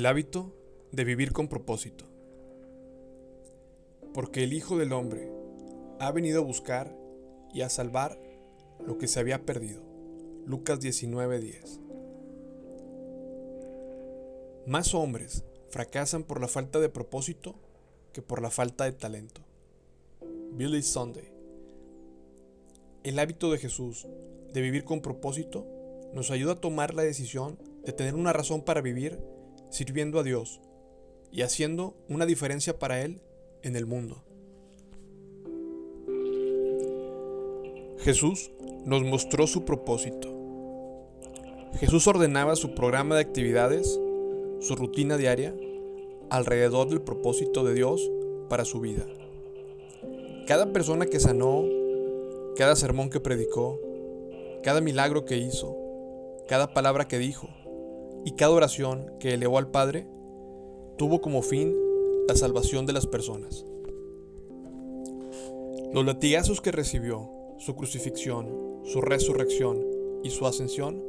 El hábito de vivir con propósito. Porque el Hijo del Hombre ha venido a buscar y a salvar lo que se había perdido. Lucas 19:10. Más hombres fracasan por la falta de propósito que por la falta de talento. Billy Sunday. El hábito de Jesús de vivir con propósito nos ayuda a tomar la decisión de tener una razón para vivir sirviendo a Dios y haciendo una diferencia para Él en el mundo. Jesús nos mostró su propósito. Jesús ordenaba su programa de actividades, su rutina diaria, alrededor del propósito de Dios para su vida. Cada persona que sanó, cada sermón que predicó, cada milagro que hizo, cada palabra que dijo y cada oración que elevó al Padre tuvo como fin la salvación de las personas. Los latigazos que recibió, su crucifixión, su resurrección y su ascensión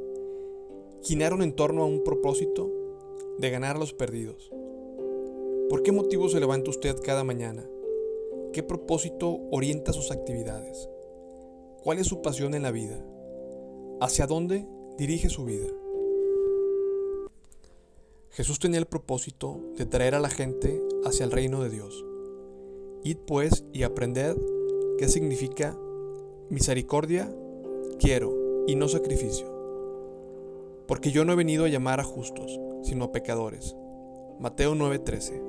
giraron en torno a un propósito de ganar a los perdidos. ¿Por qué motivo se levanta usted cada mañana? ¿Qué propósito orienta sus actividades? ¿Cuál es su pasión en la vida? ¿Hacia dónde dirige su vida? Jesús tenía el propósito de traer a la gente hacia el reino de Dios. Id pues y aprended qué significa misericordia quiero y no sacrificio. Porque yo no he venido a llamar a justos, sino a pecadores. Mateo 9:13.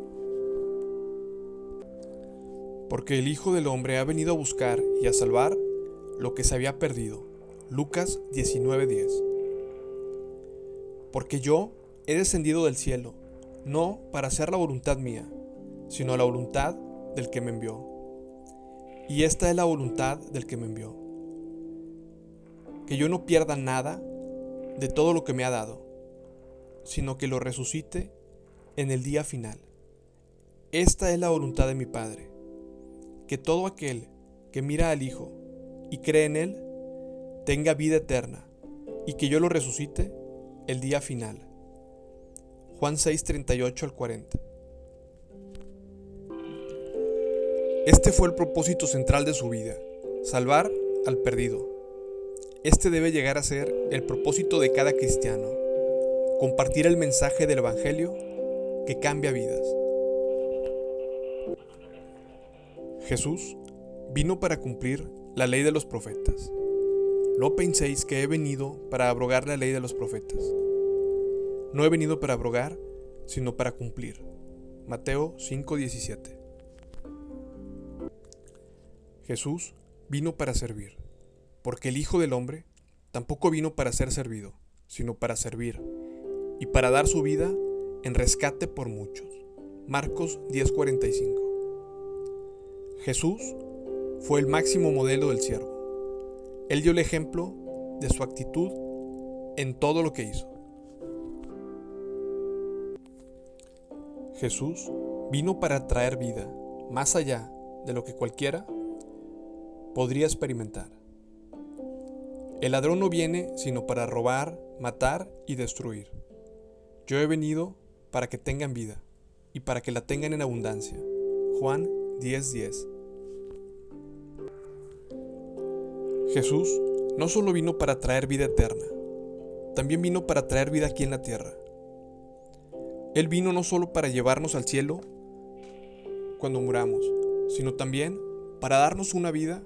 Porque el Hijo del Hombre ha venido a buscar y a salvar lo que se había perdido. Lucas 19:10. Porque yo he descendido del cielo, no para hacer la voluntad mía, sino la voluntad del que me envió. Y esta es la voluntad del que me envió. Que yo no pierda nada de todo lo que me ha dado, sino que lo resucite en el día final. Esta es la voluntad de mi Padre, que todo aquel que mira al Hijo y cree en Él, tenga vida eterna, y que yo lo resucite el día final. Juan 6, 38 al 40. Este fue el propósito central de su vida, salvar al perdido. Este debe llegar a ser el propósito de cada cristiano, compartir el mensaje del Evangelio que cambia vidas. Jesús vino para cumplir la ley de los profetas. No penséis que he venido para abrogar la ley de los profetas. No he venido para abrogar, sino para cumplir. Mateo 5:17. Jesús vino para servir, porque el Hijo del Hombre tampoco vino para ser servido, sino para servir, y para dar su vida en rescate por muchos. Marcos 10:45. Jesús fue el máximo modelo del siervo. Él dio el ejemplo de su actitud en todo lo que hizo. Jesús vino para traer vida más allá de lo que cualquiera podría experimentar. El ladrón no viene sino para robar, matar y destruir. Yo he venido para que tengan vida y para que la tengan en abundancia. Juan 10:10 Jesús no solo vino para traer vida eterna, también vino para traer vida aquí en la tierra. Él vino no solo para llevarnos al cielo cuando muramos, sino también para darnos una vida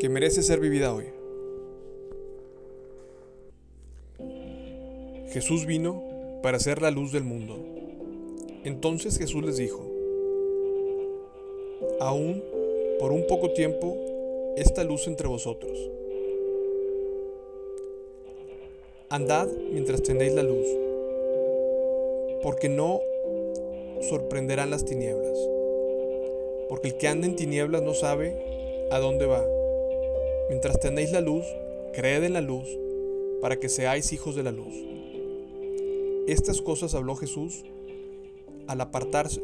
que merece ser vivida hoy. Jesús vino para ser la luz del mundo. Entonces Jesús les dijo, aún por un poco tiempo esta luz entre vosotros. Andad mientras tenéis la luz, porque no sorprenderán las tinieblas, porque el que anda en tinieblas no sabe a dónde va. Mientras tenéis la luz, creed en la luz, para que seáis hijos de la luz. Estas cosas habló Jesús, al apartarse,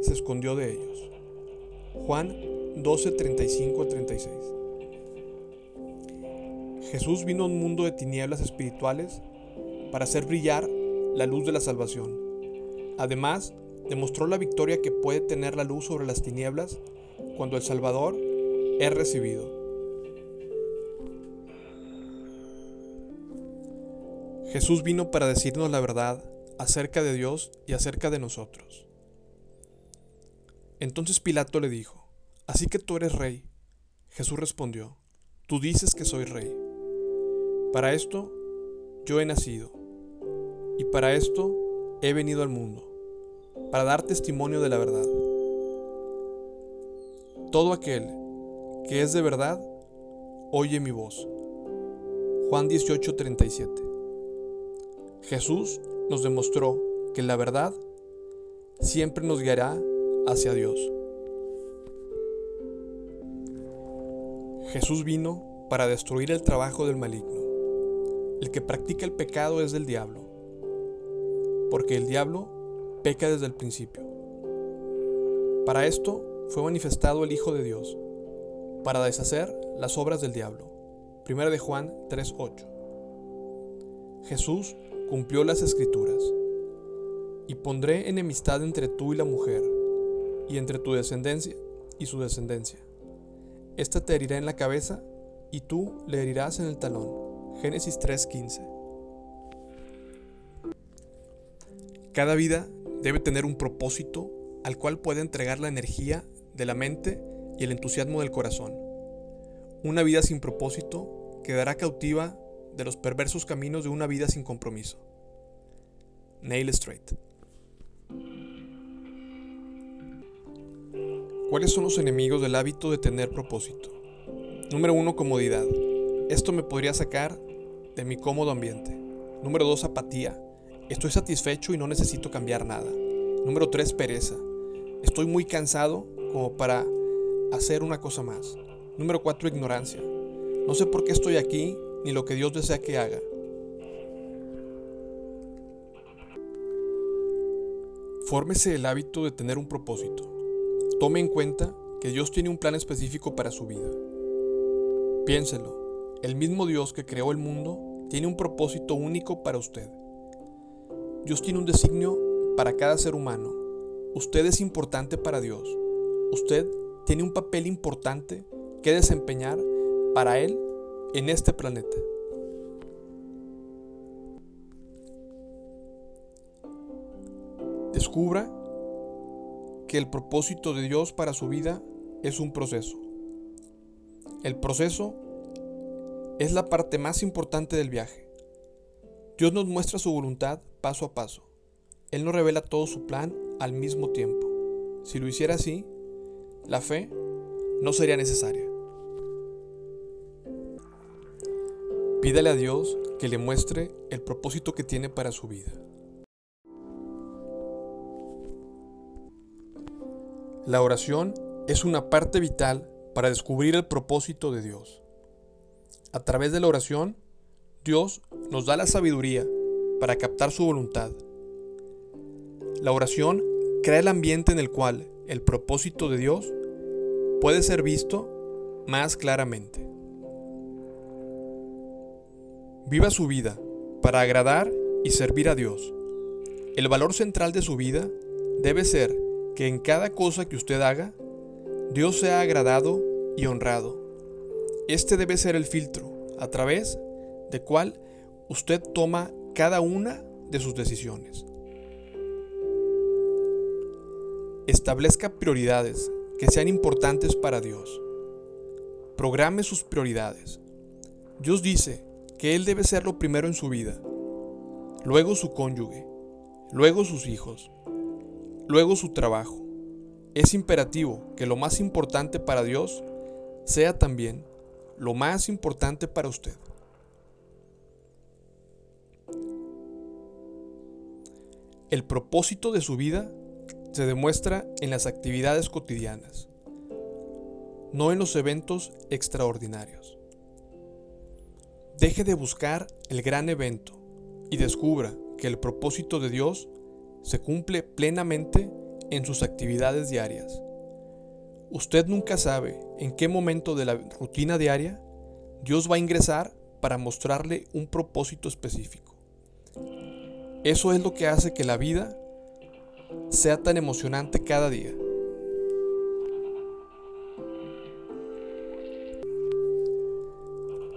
se escondió de ellos. Juan 12, 35 36. Jesús vino a un mundo de tinieblas espirituales para hacer brillar la luz de la salvación. Además, demostró la victoria que puede tener la luz sobre las tinieblas cuando el Salvador es recibido. Jesús vino para decirnos la verdad acerca de Dios y acerca de nosotros. Entonces Pilato le dijo, ¿Así que tú eres rey? Jesús respondió, Tú dices que soy rey. Para esto yo he nacido, y para esto he venido al mundo, para dar testimonio de la verdad. Todo aquel que es de verdad, oye mi voz. Juan 18:37 Jesús nos demostró que la verdad siempre nos guiará hacia Dios. Jesús vino para destruir el trabajo del maligno. El que practica el pecado es del diablo, porque el diablo peca desde el principio. Para esto fue manifestado el Hijo de Dios, para deshacer las obras del diablo. 1 de Juan 3:8. Jesús cumplió las escrituras. Y pondré enemistad entre tú y la mujer, y entre tu descendencia y su descendencia. Esta te herirá en la cabeza, y tú le herirás en el talón. Génesis 3:15. Cada vida debe tener un propósito al cual puede entregar la energía de la mente y el entusiasmo del corazón. Una vida sin propósito quedará cautiva de los perversos caminos de una vida sin compromiso. Nail Straight. ¿Cuáles son los enemigos del hábito de tener propósito? Número 1. Comodidad. Esto me podría sacar de mi cómodo ambiente. Número 2. Apatía. Estoy satisfecho y no necesito cambiar nada. Número 3. Pereza. Estoy muy cansado como para hacer una cosa más. Número 4. Ignorancia. No sé por qué estoy aquí ni lo que Dios desea que haga. Fórmese el hábito de tener un propósito. Tome en cuenta que Dios tiene un plan específico para su vida. Piénselo, el mismo Dios que creó el mundo tiene un propósito único para usted. Dios tiene un designio para cada ser humano. Usted es importante para Dios. Usted tiene un papel importante que desempeñar para Él en este planeta. Descubra que el propósito de Dios para su vida es un proceso. El proceso es la parte más importante del viaje. Dios nos muestra su voluntad paso a paso. Él nos revela todo su plan al mismo tiempo. Si lo hiciera así, la fe no sería necesaria. Pídale a Dios que le muestre el propósito que tiene para su vida. La oración es una parte vital para descubrir el propósito de Dios. A través de la oración, Dios nos da la sabiduría para captar su voluntad. La oración crea el ambiente en el cual el propósito de Dios puede ser visto más claramente. Viva su vida para agradar y servir a Dios. El valor central de su vida debe ser que en cada cosa que usted haga, Dios sea agradado y honrado. Este debe ser el filtro a través de cual usted toma cada una de sus decisiones. Establezca prioridades que sean importantes para Dios. Programe sus prioridades. Dios dice que Él debe ser lo primero en su vida, luego su cónyuge, luego sus hijos, luego su trabajo. Es imperativo que lo más importante para Dios sea también lo más importante para usted. El propósito de su vida se demuestra en las actividades cotidianas, no en los eventos extraordinarios. Deje de buscar el gran evento y descubra que el propósito de Dios se cumple plenamente en sus actividades diarias. Usted nunca sabe en qué momento de la rutina diaria Dios va a ingresar para mostrarle un propósito específico. Eso es lo que hace que la vida sea tan emocionante cada día.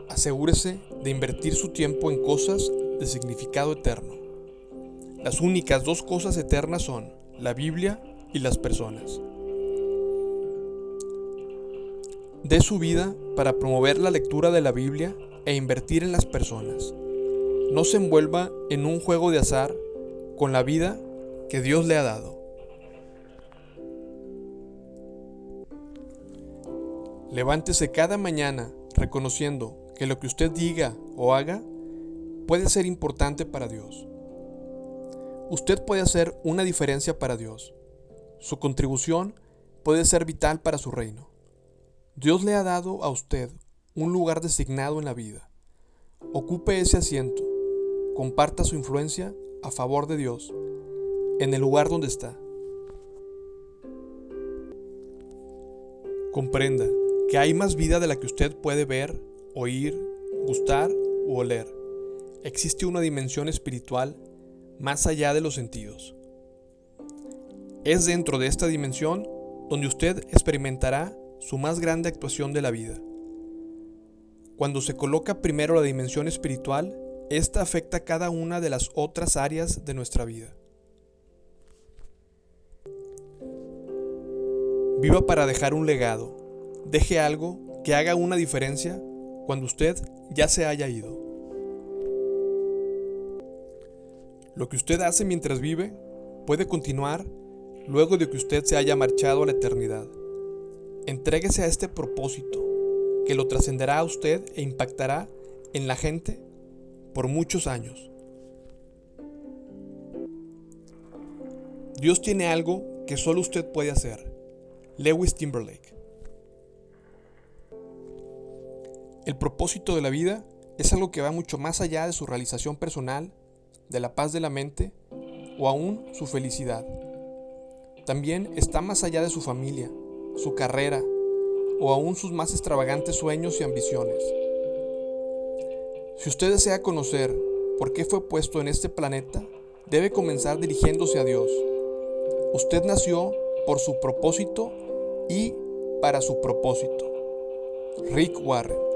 Asegúrese de invertir su tiempo en cosas de significado eterno. Las únicas dos cosas eternas son la Biblia y las personas. De su vida para promover la lectura de la Biblia e invertir en las personas. No se envuelva en un juego de azar con la vida que Dios le ha dado. Levántese cada mañana reconociendo que lo que usted diga o haga puede ser importante para Dios. Usted puede hacer una diferencia para Dios. Su contribución puede ser vital para su reino. Dios le ha dado a usted un lugar designado en la vida. Ocupe ese asiento. Comparta su influencia a favor de Dios en el lugar donde está. Comprenda que hay más vida de la que usted puede ver oír, gustar u oler. Existe una dimensión espiritual más allá de los sentidos. Es dentro de esta dimensión donde usted experimentará su más grande actuación de la vida. Cuando se coloca primero la dimensión espiritual, esta afecta cada una de las otras áreas de nuestra vida. Viva para dejar un legado. Deje algo que haga una diferencia cuando usted ya se haya ido. Lo que usted hace mientras vive puede continuar luego de que usted se haya marchado a la eternidad. Entréguese a este propósito que lo trascenderá a usted e impactará en la gente por muchos años. Dios tiene algo que solo usted puede hacer. Lewis Timberlake. El propósito de la vida es algo que va mucho más allá de su realización personal, de la paz de la mente o aún su felicidad. También está más allá de su familia, su carrera o aún sus más extravagantes sueños y ambiciones. Si usted desea conocer por qué fue puesto en este planeta, debe comenzar dirigiéndose a Dios. Usted nació por su propósito y para su propósito. Rick Warren